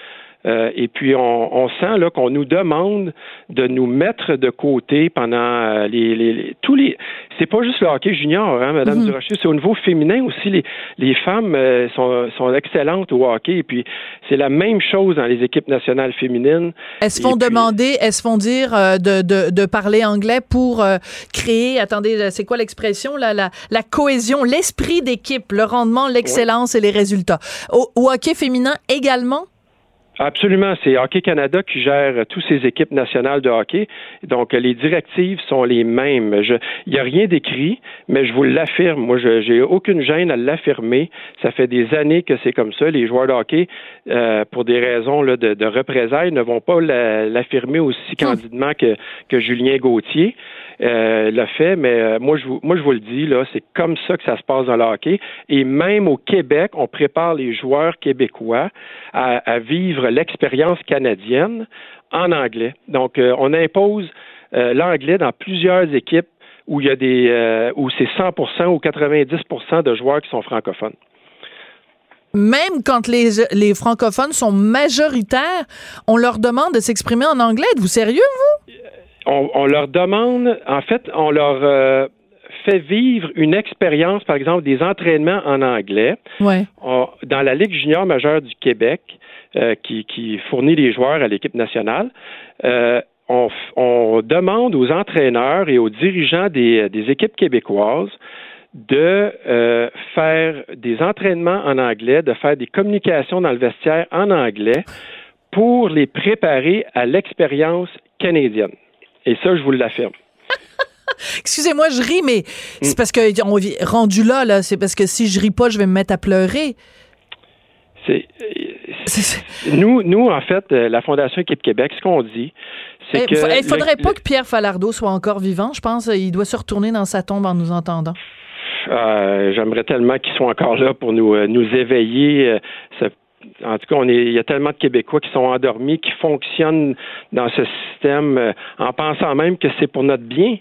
Euh, et puis on, sent là qu'on nous demande de nous mettre de côté pendant euh, les, les, tous les. C'est pas juste le hockey junior, hein, Madame mm Durocher, c'est au niveau féminin aussi. Les, les femmes euh, sont, sont excellentes au hockey. Et puis c'est la même chose dans les équipes nationales féminines. Elles vont demander, elles vont dire de, de, de, parler anglais pour créer. Attendez, c'est quoi l'expression la, la cohésion, l'esprit d'équipe, le rendement, l'excellence et les résultats. Au, au hockey féminin également. Absolument. C'est Hockey Canada qui gère toutes ces équipes nationales de hockey. Donc, les directives sont les mêmes. il n'y a rien d'écrit, mais je vous l'affirme. Moi, je j'ai aucune gêne à l'affirmer. Ça fait des années que c'est comme ça. Les joueurs de hockey, euh, pour des raisons là, de, de représailles, ne vont pas l'affirmer aussi hum. candidement que, que Julien Gauthier euh, l'a fait, mais euh, moi, je vous, moi, je vous le dis, là, c'est comme ça que ça se passe dans le hockey. Et même au Québec, on prépare les joueurs québécois à, vivre l'expérience canadienne en anglais. Donc, euh, on impose euh, l'anglais dans plusieurs équipes où il y a des où c'est 100% ou 90% de joueurs qui sont francophones. Même quand les, les francophones sont majoritaires, on leur demande de s'exprimer en anglais. Êtes-vous sérieux, vous? on, leur demande, en fait, on leur euh, fait vivre une expérience, par exemple, des entraînements en anglais. dans la Ligue junior majeure du Québec, euh, qui, fournit les joueurs à l'équipe nationale, euh, on, demande aux entraîneurs et aux dirigeants des, équipes québécoises de faire des entraînements en anglais, de faire des communications dans le vestiaire en anglais pour les préparer à l'expérience canadienne. Et ça, je vous l'affirme. Excusez-moi, je ris, mais c'est mm. parce que on rendu là, là, c'est parce que si je ris pas, je vais me mettre à pleurer. Nous, nous, en fait, euh, la Fondation Équipe Québec, ce qu'on dit, c'est eh, que. Il faudrait pas que Pierre Falardeau soit encore vivant, je pense. Il doit se retourner dans sa tombe en nous entendant. Euh, j'aimerais tellement qu'il soit encore là pour nous, euh, nous éveiller en tout cas, on est, il y a tellement de Québécois qui sont endormis, qui fonctionnent dans ce système euh, en pensant même que c'est pour notre bien.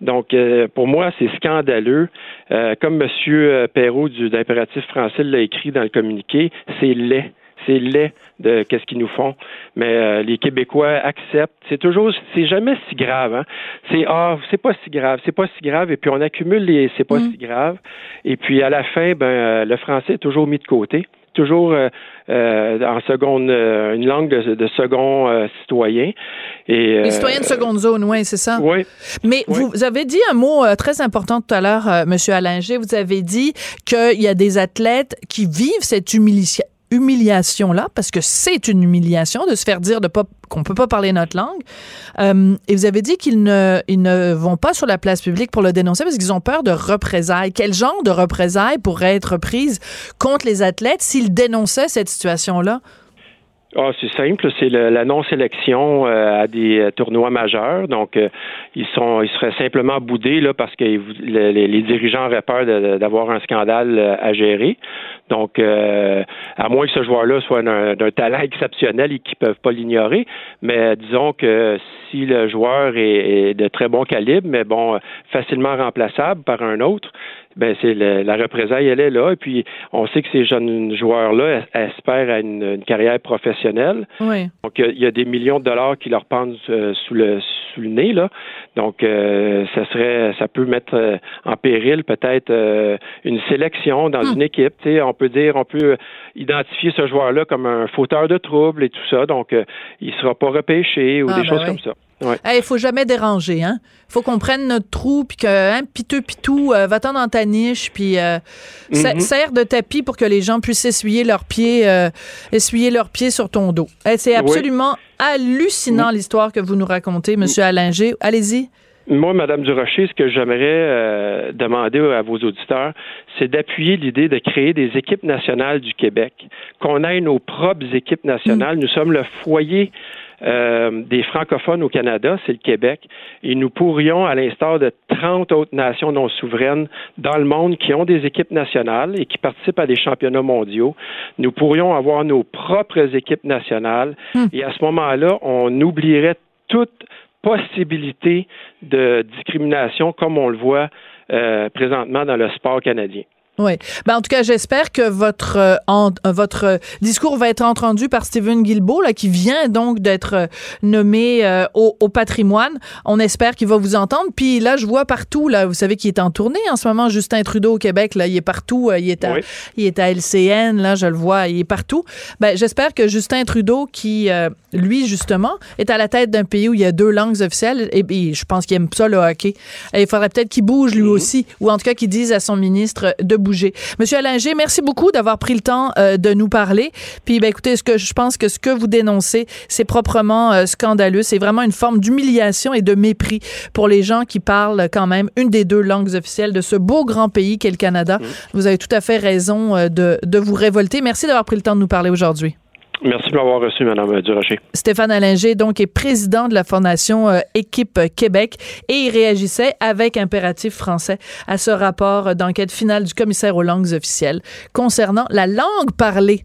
Donc, euh, pour moi, c'est scandaleux. Euh, comme M. Perrault du d'impératif français l'a écrit dans le communiqué, c'est laid. C'est laid de qu'est-ce qu'ils nous font. Mais les Québécois acceptent. C'est toujours, c'est jamais si grave. Hein? C'est ah, c'est pas si grave, c'est pas si grave. Et puis on accumule les, c'est pas mm. si grave. Et puis à la fin, ben le français est toujours mis de côté toujours euh, euh, en seconde, euh, une langue de, second citoyen. Et, Les citoyens de seconde zone, oui, c'est ça. Oui. Mais vous avez dit un mot très important tout à l'heure, Monsieur Allinger. Vous avez dit qu'il y a des athlètes qui vivent cette humiliation humiliation-là, parce que c'est une humiliation de se faire dire de qu'on peut pas parler notre langue. Euh, et vous avez dit qu'ils ne, ils ne vont pas sur la place publique pour le dénoncer parce qu'ils ont peur de représailles. Quel genre de représailles pourrait être prise contre les athlètes s'ils dénonçaient cette situation-là? Ah, c'est simple, c'est la non-sélection euh, à des euh, tournois majeurs. Donc, euh, ils sont, ils seraient simplement boudés là parce que les, dirigeants auraient peur d'avoir un scandale à gérer. Donc, à moins que ce joueur-là soit d'un talent exceptionnel et qu'ils peuvent pas l'ignorer, mais disons que si le joueur est, est, de très bon calibre, mais bon, facilement remplaçable par un autre, ben c'est la représaille, elle est là. Et puis, on sait que ces jeunes joueurs-là espèrent à une, carrière professionnelle. Oui. Donc, il y a des millions de dollars qui leur pendent euh, sous le sous le nez là. Donc, euh, ça serait, ça peut mettre euh, en péril peut-être une sélection dans hmm. une équipe. on peut dire, on peut identifier ce joueur-là comme un fauteur de troubles et tout ça. Donc, il sera pas repêché ou ah, des ben choses comme ça. Il faut jamais déranger, hein. Faut qu'on prenne notre trou puis que hein, piteux euh, va-t'en dans ta niche puis euh, mm -hmm. serre de tapis pour que les gens puissent essuyer leurs pieds, euh, essuyer leurs pieds sur ton dos. C'est absolument hallucinant mm-hmm. l'histoire que vous nous racontez, Monsieur mm mm-hmm. Allez-y. Moi, Madame Durocher, ce que j'aimerais euh, demander à vos auditeurs, c'est d'appuyer l'idée de créer des équipes nationales du Québec, qu'on ait nos propres équipes nationales. Mm. Nous sommes le foyer euh, des francophones au Canada, c'est le Québec, et nous pourrions, à l'instar de 30 autres nations non souveraines dans le monde qui ont des équipes nationales et qui participent à des championnats mondiaux, nous pourrions avoir nos propres équipes nationales, Hmm. et à ce moment-là, on oublierait toute possibilité de discrimination comme on le voit euh, présentement dans le sport canadien. Oui. Ben, en tout cas, j'espère que votre euh, en- euh, votre euh, discours va être entendu par Stephen Guilbeault, là, qui vient donc d'être nommé euh, au, au patrimoine. On espère qu'il va vous entendre. Puis là, je vois partout, là, vous savez qu'il est en tournée en ce moment, Justin Trudeau au Québec, là, il est partout. euh, il est à, Oui. il est à LCN, là, je le vois, il est partout. Ben, j'espère que Justin Trudeau, qui, lui, justement, est à la tête d'un pays où il y a deux langues officielles, et, et je pense qu'il aime ça, le hockey. Et il faudrait peut-être qu'il bouge, lui aussi, ou en tout cas qu'il dise à son ministre de bouger. Monsieur Allinger, merci beaucoup d'avoir pris le temps euh, de nous parler. Puis, ben, écoutez, ce que je pense que ce que vous dénoncez, c'est proprement euh, scandaleux. C'est vraiment une forme d'humiliation et de mépris pour les gens qui parlent quand même une des deux langues officielles de ce beau grand pays qu'est le Canada. Vous avez tout à fait raison euh, de, de vous révolter. Merci d'avoir pris le temps de nous parler aujourd'hui. Merci de m'avoir reçu, Madame Durocher. Stéphane Allinger, donc, est président de la Fondation euh, Équipe Québec et il réagissait avec impératif français à ce rapport d'enquête finale du commissaire aux langues officielles concernant la langue parlée.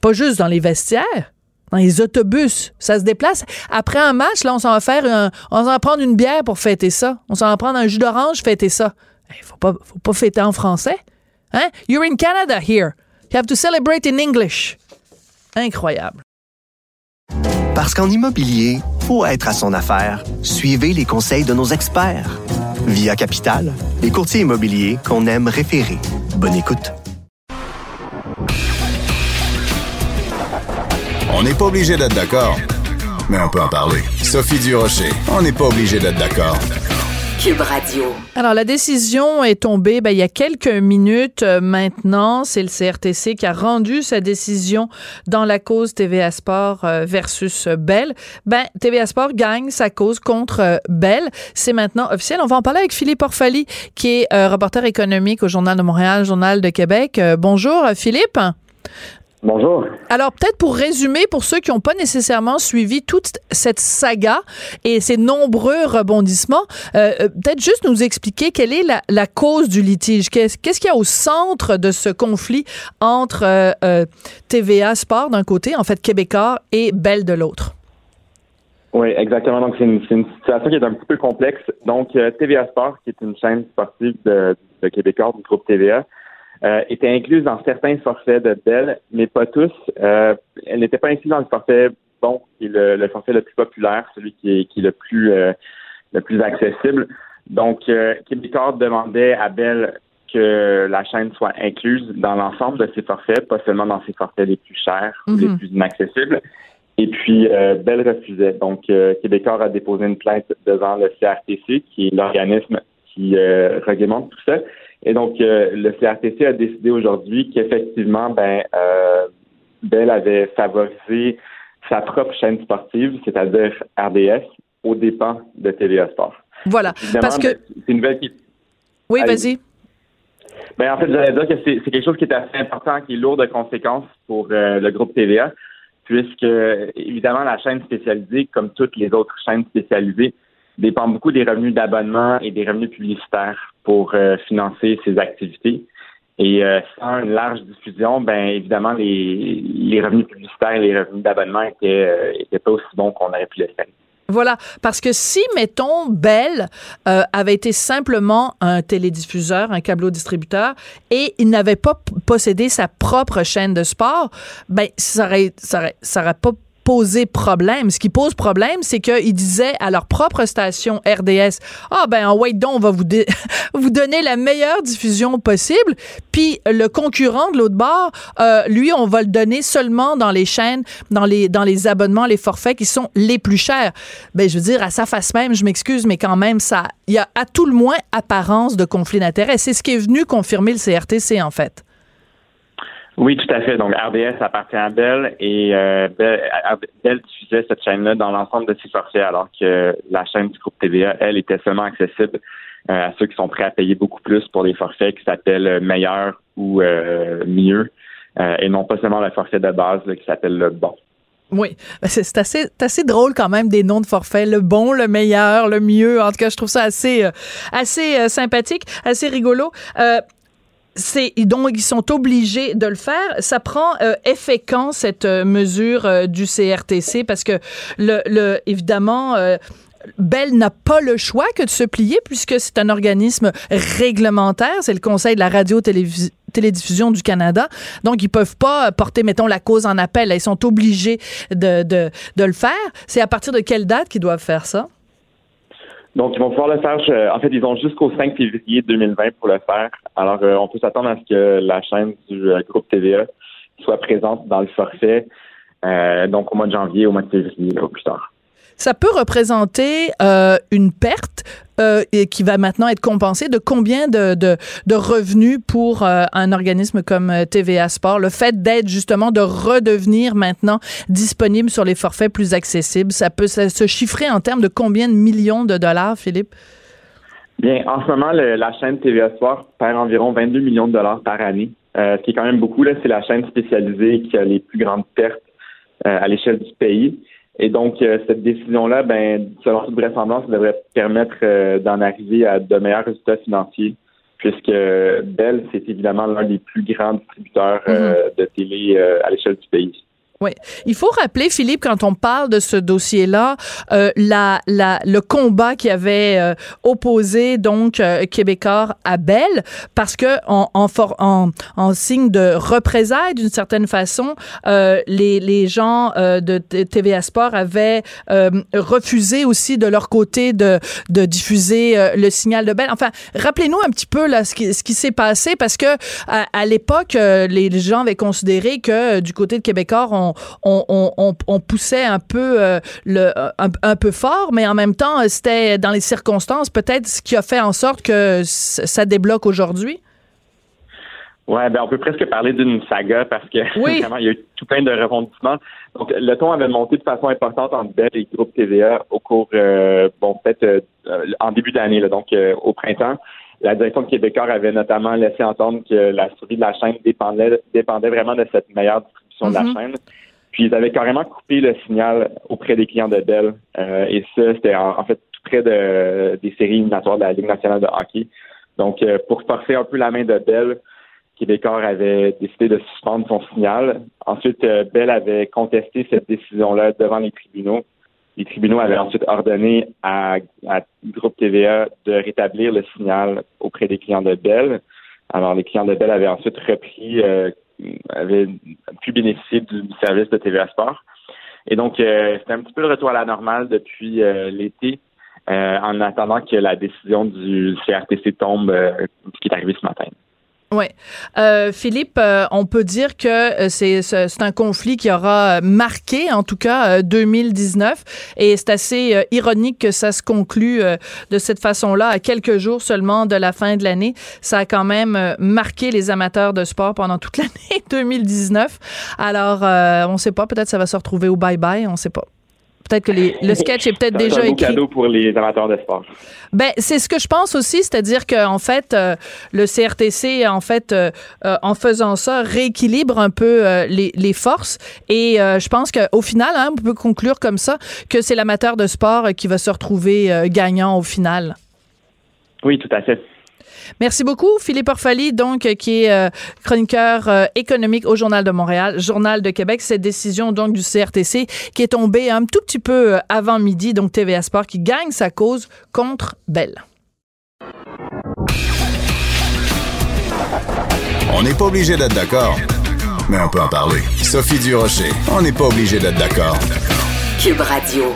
Pas juste dans les vestiaires, dans les autobus. Ça se déplace. Après un match, là, on s'en va faire un, on s'en va prendre une bière pour fêter ça. On s'en va prendre un jus d'orange, fêter ça. Il faut pas, faut pas fêter en français. Hein? You're in Canada here. You have to celebrate in English. Incroyable. Parce qu'en immobilier, faut être à son affaire. Suivez les conseils de nos experts. Via Capital, les courtiers immobiliers qu'on aime référer. Bonne écoute. On n'est pas obligé d'être d'accord, mais on peut en parler. Sophie Durocher, on n'est pas obligé d'être d'accord. Alors, la décision est tombée ben, il y a quelques minutes euh, maintenant. C'est le CRTC qui a rendu sa décision dans la cause TVA Sport euh, versus Bell. Ben, TVA Sport gagne sa cause contre euh, Bell. C'est maintenant officiel. On va en parler avec Philippe Orfali, qui est reporter économique au Journal de Montréal, Journal de Québec. Bonjour, Philippe. Bonjour. Alors, peut-être pour résumer, pour ceux qui n'ont pas nécessairement suivi toute cette saga et ces nombreux rebondissements, euh, euh, peut-être juste nous expliquer quelle est la, la cause du litige. Qu'est-ce qu'il y a au centre de ce conflit entre euh, euh, TVA Sport d'un côté, en fait Québécois, et Bell de l'autre? Oui, exactement. Donc, c'est une, situation qui est un petit peu complexe. Donc, TVA Sport, qui est une chaîne sportive de, de Québécois, du groupe TVA, euh, était incluse dans certains forfaits de Bell, mais pas tous. Euh, elle n'était pas incluse dans le forfait bon, qui est le, le forfait le plus populaire, celui qui est, qui est le plus euh, le plus accessible. Donc, euh, Québécois demandait à Bell que la chaîne soit incluse dans l'ensemble de ses forfaits, pas seulement dans ses forfaits les plus chers ou les Mhm. plus inaccessibles. Et puis, euh, Bell refusait. Donc, euh, Québécois a déposé une plainte devant le CRTC, qui est l'organisme qui euh, réglemente tout ça. Et donc, euh, le CRTC a décidé aujourd'hui qu'effectivement, ben, euh, Bell avait favorisé sa propre chaîne sportive, c'est-à-dire RDS, aux dépens de TVA Sport. Voilà. Évidemment, Parce que, ben, c'est une nouvelle qui oui, vas-y. ben, en fait, j'allais dire que c'est c'est quelque chose qui est assez important, qui est lourd de conséquences pour euh, le groupe TVA, puisque, évidemment, la chaîne spécialisée, comme toutes les autres chaînes spécialisées, dépend beaucoup des revenus d'abonnement et des revenus publicitaires pour euh, financer ses activités. Et euh, sans une large diffusion, ben évidemment, les, les revenus publicitaires et les revenus d'abonnement étaient, euh, étaient pas aussi bons qu'on aurait pu l'espérer. Voilà, parce que si, mettons, Bell euh, avait été simplement un télédiffuseur, un câbleau-distributeur, et il n'avait pas possédé sa propre chaîne de sport, ben ça aurait, ça aurait, ça aurait pas posé problème. Ce qui pose problème, c'est qu'ils disaient à leur propre station RDS, ah ben en wait donc, on va vous, vous donner la meilleure diffusion possible, puis le concurrent de l'autre bord, euh, lui, on va le donner seulement dans les chaînes, dans les, dans les abonnements, les forfaits qui sont les plus chers. Ben, je veux dire, à sa face même, je m'excuse, mais quand même, ça, il y a à tout le moins apparence de conflit d'intérêts. C'est ce qui est venu confirmer le CRTC, en fait. Oui, tout à fait. Donc, RDS appartient à Bell et euh, Bell, diffusait cette chaîne-là dans l'ensemble de ses forfaits, alors que la chaîne du groupe TVA, elle, était seulement accessible euh, à ceux qui sont prêts à payer beaucoup plus pour des forfaits qui s'appellent meilleur ou euh, mieux, et non pas seulement le forfait de base qui s'appelle le bon. Oui, ben, c'est assez, assez drôle quand même des noms de forfaits, le bon, le meilleur, le mieux. En tout cas, je trouve ça assez, assez sympathique, assez rigolo c'est donc ils sont obligés de le faire. Ça prend euh, effet quand cette euh, mesure euh, du CRTC parce que le, le évidemment Bell n'a pas le choix que de se plier puisque c'est un organisme réglementaire, c'est le Conseil de la radio-télédiffusion du Canada. Donc, ils peuvent pas porter, mettons, la cause en appel. Ils sont obligés de, de, de le faire. C'est à partir de quelle date qu'ils doivent faire ça? Donc, ils vont pouvoir le faire. en fait, ils ont jusqu'au 5 février 2020 pour le faire. Alors, euh, on peut s'attendre à ce que la chaîne du euh, groupe TVA soit présente dans le forfait, euh, donc au mois de janvier, au mois de février, au plus tard ça peut représenter euh, une perte euh, qui va maintenant être compensée de combien de, de, de revenus pour euh, un organisme comme euh, TVA Sport? Le fait d'être justement de redevenir maintenant disponible sur les forfaits plus accessibles, ça peut se chiffrer en termes de combien de millions de dollars, Philippe? Bien, en ce moment, la chaîne TVA Sport perd environ 22 millions de dollars par année, ce qui est quand même beaucoup. C'est la chaîne spécialisée qui a les plus grandes pertes à l'échelle du pays. Et donc, euh, cette décision-là, ben, selon toute vraisemblance, devrait permettre euh, d'en arriver à de meilleurs résultats financiers, puisque Bell, c'est évidemment l'un des plus grands distributeurs euh, mm-hmm. de télé à l'échelle du pays. Oui. Il faut rappeler, Philippe, quand on parle de ce dossier-là, euh, la, la, le combat qui avait euh, opposé donc euh, Québécois à Bell, parce que en, en, en, en signe de représailles, d'une certaine façon, euh, les, les gens euh, de TVA Sport avaient refusé aussi de leur côté de, de diffuser le signal de Bell. Enfin, rappelez-nous un petit peu là ce qui, ce qui s'est passé, parce que à, à l'époque, les gens avaient considéré que du côté de Québécois, on on, poussait un peu euh, le un, peu fort, mais en même temps, c'était dans les circonstances peut-être ce qui a fait en sorte que ça débloque aujourd'hui? Ouais, ben on peut presque parler d'une saga parce que vraiment il y a eu tout plein de rebondissements. Donc le ton avait monté de façon importante entre Bell et groupe TVA au cours euh, bon peut-être euh, en début d'année donc au printemps. La direction de Québécois avait notamment laissé entendre que la survie de la chaîne dépendait dépendait vraiment de cette meilleure distribution de la mm-hmm. chaîne. Puis ils avaient carrément coupé le signal auprès des clients de Bell. Euh, et ça, c'était en, fait tout près de, des séries éliminatoires de la Ligue nationale de hockey. Donc, euh, pour forcer un peu la main de Bell, Québécois avait décidé de suspendre son signal. Ensuite, euh, Bell avait contesté cette décision-là devant les tribunaux. Les tribunaux avaient ensuite ordonné à, à Groupe TVA de rétablir le signal auprès des clients de Bell. Alors, les clients de Bell avaient ensuite repris avait pu bénéficier du, service de TVA Sport. Et donc, euh, c'était un petit peu le retour à la normale depuis euh, l'été, euh, en attendant que la décision du CRTC tombe, ce qui est arrivé ce matin. Oui. Euh, Philippe, euh, on peut dire que euh, c'est, c'est un conflit qui aura marqué, en tout cas, 2019. Et c'est assez ironique que ça se conclue de cette façon-là, à quelques jours seulement de la fin de l'année. Ça a quand même marqué les amateurs de sport pendant toute l'année 2019. Alors, on ne sait pas, peut-être ça va se retrouver au bye-bye, on ne sait pas. Peut-être que le sketch est peut-être déjà un écrit. cadeau pour les amateurs de sport. Ben, c'est ce que je pense aussi, c'est-à-dire qu'en fait, euh, le CRTC, en fait, euh, euh, en faisant ça, rééquilibre un peu les, les, forces. Et je pense qu'au final, hein, on peut conclure comme ça que c'est l'amateur de sport qui va se retrouver gagnant au final. Oui, tout à fait. Merci beaucoup, Philippe Orfali, donc, qui est euh, chroniqueur euh, économique au Journal de Montréal, Journal de Québec. Cette décision, donc, du CRTC qui est tombée un tout petit peu euh, avant midi, donc TVA Sport qui gagne sa cause contre Bell. On n'est pas obligé d'être d'accord, mais on peut en parler. Sophie Durocher, on n'est pas obligé d'être d'accord. Cube Radio.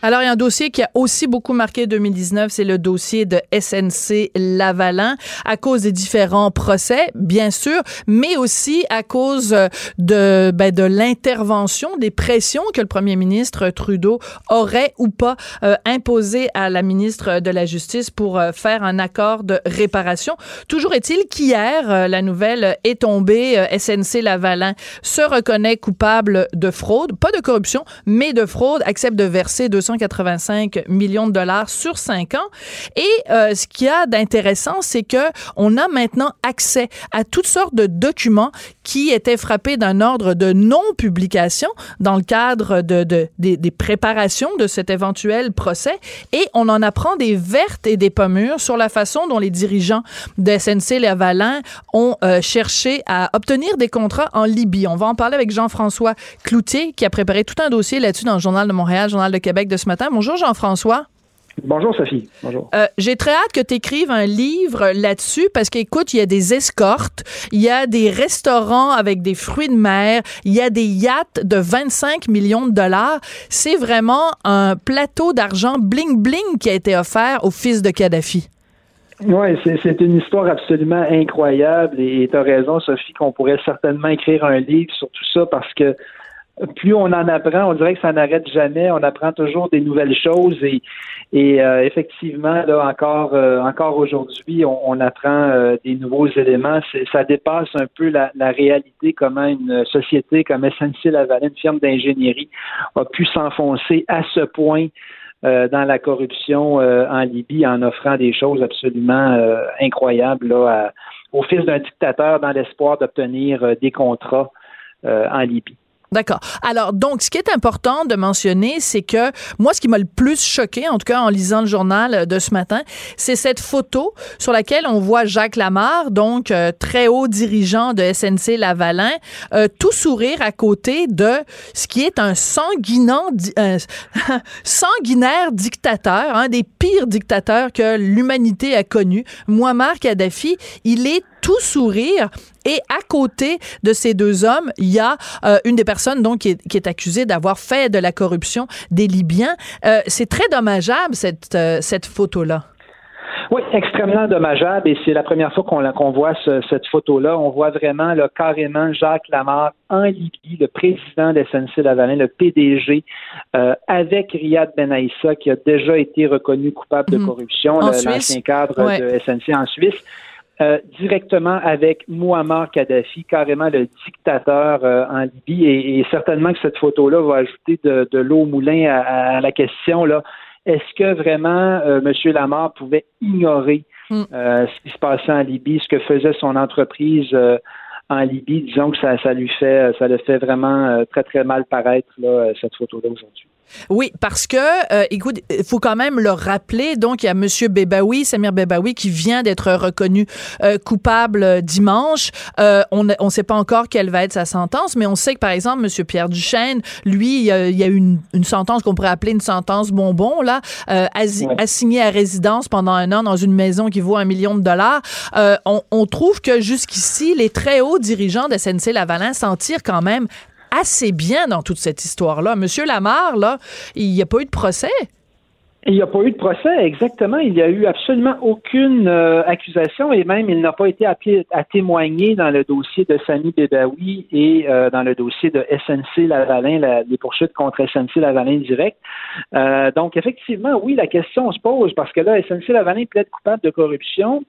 Alors, il y a un dossier qui a aussi beaucoup marqué 2019, c'est le dossier de SNC Lavalin, à cause des différents procès, bien sûr, mais aussi à cause de, ben, de l'intervention, des pressions que le premier ministre Trudeau aurait ou pas euh, imposé à la ministre de la Justice pour euh, faire un accord de réparation. Toujours est-il qu'hier, euh, la nouvelle est tombée, SNC Lavalin se reconnaît coupable de fraude, pas de corruption, mais de fraude, accepte de verser 200 285 millions de dollars sur cinq ans. Et euh, ce qu'il y a d'intéressant, c'est que on a maintenant accès à toutes sortes de documents qui étaient frappés d'un ordre de non-publication dans le cadre de, de des, des, préparations de cet éventuel procès. Et on en apprend des vertes et des pommures sur la façon dont les dirigeants de SNC Lavalin ont euh, cherché à obtenir des contrats en Libye. On va en parler avec Jean-François Cloutier qui a préparé tout un dossier là-dessus dans le Journal de Montréal, Journal de Québec de ce matin. Bonjour Jean-François. Bonjour Sophie. Bonjour. Euh, J'ai très hâte que tu écrives un livre là-dessus parce qu'écoute, il y a des escortes, il y a des restaurants avec des fruits de mer, il y a des yachts de 25 millions de dollars. C'est vraiment un plateau d'argent bling-bling qui a été offert au fils de Kadhafi. Oui, c'est une histoire absolument incroyable et tu as raison, Sophie, qu'on pourrait certainement écrire un livre sur tout ça parce que plus on en apprend, on dirait que ça n'arrête jamais. On apprend toujours des nouvelles choses et, euh, effectivement, là encore, euh, encore aujourd'hui, on, apprend euh, des nouveaux éléments. Ça dépasse un peu la, réalité comment une société comme SNC Lavalin, une firme d'ingénierie, a pu s'enfoncer à ce point dans la corruption en Libye en offrant des choses absolument incroyables au fils d'un dictateur dans l'espoir d'obtenir des contrats en Libye. D'accord. Alors, donc, ce qui est important de mentionner, c'est que moi, ce qui m'a le plus choqué, en tout cas en lisant le journal de ce matin, c'est cette photo sur laquelle on voit Jacques Lamarre, donc euh, très haut dirigeant de SNC Lavalin, euh, tout sourire à côté de ce qui est un sanguinant, sanguinaire dictateur, un des pires dictateurs que l'humanité a connu, Muammar Kadhafi. Il est tout sourire. Et à côté de ces deux hommes, il y a euh, une des personnes donc qui est, accusée d'avoir fait de la corruption des Libyens. Euh, c'est très dommageable cette, euh, cette photo-là. Oui, extrêmement dommageable et c'est la première fois qu'on voit cette photo-là. On voit vraiment là, carrément Jacques Lamarre en Libye, le président de SNC Lavalin, le PDG, avec Riyad Benaïssa qui a déjà été reconnu coupable de mhm. corruption, l'ancien cadre de SNC en Suisse. Euh, directement avec Muammar Kadhafi, carrément le dictateur euh, en Libye. Et, certainement que cette photo-là va ajouter de, l'eau au moulin à, la question là. Est-ce que vraiment euh, M. Lamar pouvait ignorer mm. ce qui se passait en Libye, ce que faisait son entreprise en Libye? Disons que ça, ça lui fait, ça le fait vraiment très très mal paraître là, cette photo-là aujourd'hui. Oui, parce que, euh, écoute, il faut quand même le rappeler. Donc, il y a Monsieur Bebaoui, Samir Bebaoui, qui vient d'être reconnu euh, coupable euh, dimanche. on ne sait pas encore quelle va être sa sentence, mais on sait que, par exemple, Monsieur Pierre Duchesne, lui, il y a, eu une, sentence qu'on pourrait appeler une sentence bonbon, là, assigné à résidence pendant un an dans une maison qui vaut un million de dollars. On, on, trouve que jusqu'ici, les très hauts dirigeants de SNC-Lavalin s'en tirent quand même assez bien dans toute cette histoire-là. Monsieur Lamar, là, il n'y a pas eu de procès? Il n'y a pas eu de procès, exactement. Il n'y a eu absolument aucune euh, accusation et même il n'a pas été appelé à témoigner dans le dossier de Sami Bebaoui et euh, dans le dossier de SNC Lavalin, les poursuites contre SNC Lavalin direct. Euh, donc, effectivement, oui, la question se pose parce que là, SNC Lavalin plaide coupable de corruption.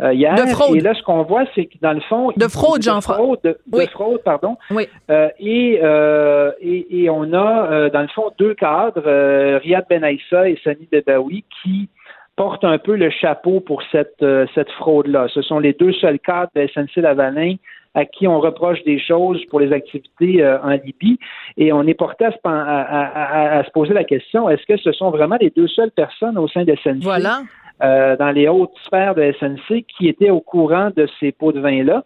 Euh, de fraude. Et là, ce qu'on voit, c'est que dans le fond, de fraude, jean fraude, de, fraude, pardon. Oui. Euh, et, euh, et, et on a euh, dans le fond deux cadres, euh, Riyad Benaïssa et Sani Bebaoui, qui portent un peu le chapeau pour cette cette fraude-là. Ce sont les deux seuls cadres de SNC Lavalin à qui on reproche des choses pour les activités en Libye. Et on est porté à se, à, à, se poser la question, est-ce que ce sont vraiment les deux seules personnes au sein de SNC voilà. Euh, dans les hautes sphères de SNC qui étaient au courant de ces pots de vin-là.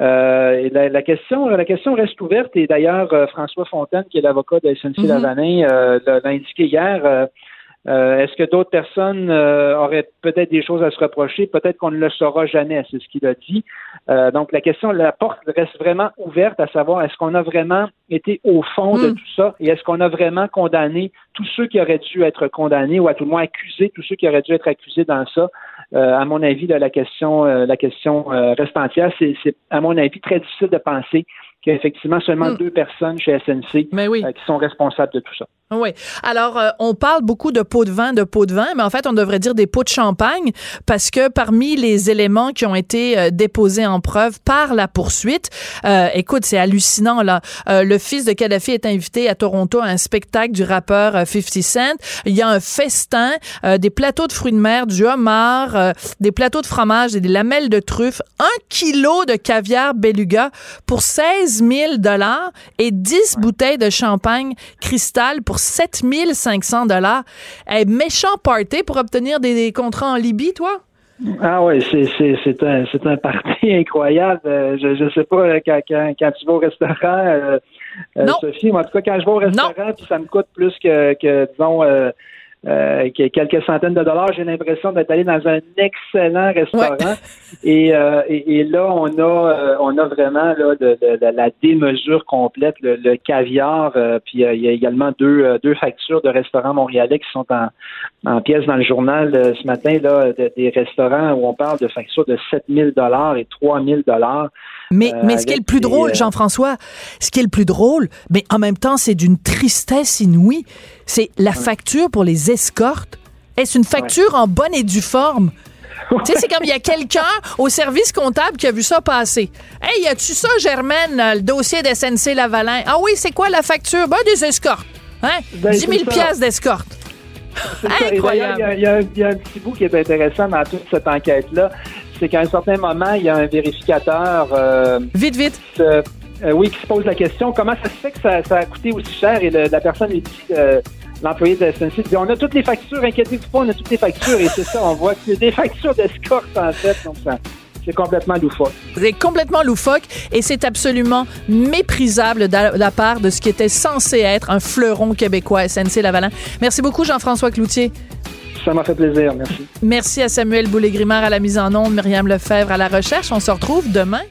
Euh, la, question, la question reste ouverte et d'ailleurs, euh, François Fontaine, qui est l'avocat de SNC mm-hmm. Lavalin, l'a indiqué hier. Euh, est-ce que d'autres personnes euh, auraient peut-être des choses à se reprocher? Peut-être qu'on ne le saura jamais, c'est ce qu'il a dit. Euh, donc la question, la porte reste vraiment ouverte à savoir est-ce qu'on a vraiment été au fond de Hmm. tout ça et est-ce qu'on a vraiment condamné tous ceux qui auraient dû être condamnés ou à tout le moins accusé tous ceux qui auraient dû être accusés dans ça? Euh, à mon avis, là, la question, euh, la question euh, reste entière. C'est, à mon avis, très difficile de penser qu'il y a effectivement seulement Hmm. deux personnes chez SNC Mais oui. euh, qui sont responsables de tout ça. Oui. Alors, euh, on parle beaucoup de pots de vin, de pots de vin, mais en fait, on devrait dire des pots de champagne parce que parmi les éléments qui ont été euh, déposés en preuve par la poursuite, euh, écoute, c'est hallucinant, là. Euh, le fils de Kadhafi est invité à Toronto à un spectacle du rappeur euh, 50 Cent. Il y a un festin, euh, des plateaux de fruits de mer, du homard, euh, des plateaux de fromage et des lamelles de truffes, un kilo de caviar beluga pour 16 000 dollars et 10 bouteilles de champagne cristal pour 7 500 dollars. Eh, méchant party pour obtenir des, des contrats en Libye, toi? Ah oui, c'est, un un parti incroyable. Euh, je je sais pas euh, quand, quand, quand tu vas au restaurant, euh, euh. Sophie, mais en tout cas quand je vais au restaurant, puis ça me coûte plus que, que disons euh, que quelques centaines de dollars, j'ai l'impression d'être allé dans un excellent restaurant. Et, euh, et, et là, on a euh, on a vraiment là de, de- de la démesure complète, le, le caviar, euh, puis euh, il y a également deux euh, deux factures de restaurants montréalais qui sont en en pièce dans le journal euh, ce matin là de- des restaurants où on parle de factures de 7000 dollars et 3000 dollars. Mais, Euh, mais ce qui est le plus drôle, euh, Jean-François, ce qui est le plus drôle, mais en même temps, c'est d'une tristesse inouïe, c'est la facture pour les escortes. Est-ce une facture en bonne et due forme? Tu sais, c'est comme il y a quelqu'un au service comptable qui a vu ça passer. Hey, y a-tu ça, Germaine, euh, le dossier d'SNC Lavalin? Ah oui, c'est quoi la facture? Ben, des escortes. Hein? Ben, 10 c'est 000 ça. piastres d'escorte. Incroyable. Y, y il y a un petit bout qui est intéressant dans toute cette enquête-là, c'est qu'à un certain moment, il y a un vérificateur euh, Vite, vite. se- euh, oui, qui se pose la question comment ça se fait que ça, ça a coûté aussi cher et le- la personne lui dit euh, l'employé de la SNC dit on a toutes les factures, inquiétez-vous pas, on a toutes les factures et c'est ça, on voit que c'est des factures d'escorte en fait, donc ça, c'est complètement loufoque. C'est complètement loufoque et c'est absolument méprisable de la part de ce qui était censé être un fleuron québécois, SNC Lavalin. Merci beaucoup, Jean-François Cloutier. Ça m'a fait plaisir, merci. Merci à Samuel Boulay-Grimard à la mise en onde, Myriam Lefebvre à la recherche. On se retrouve demain.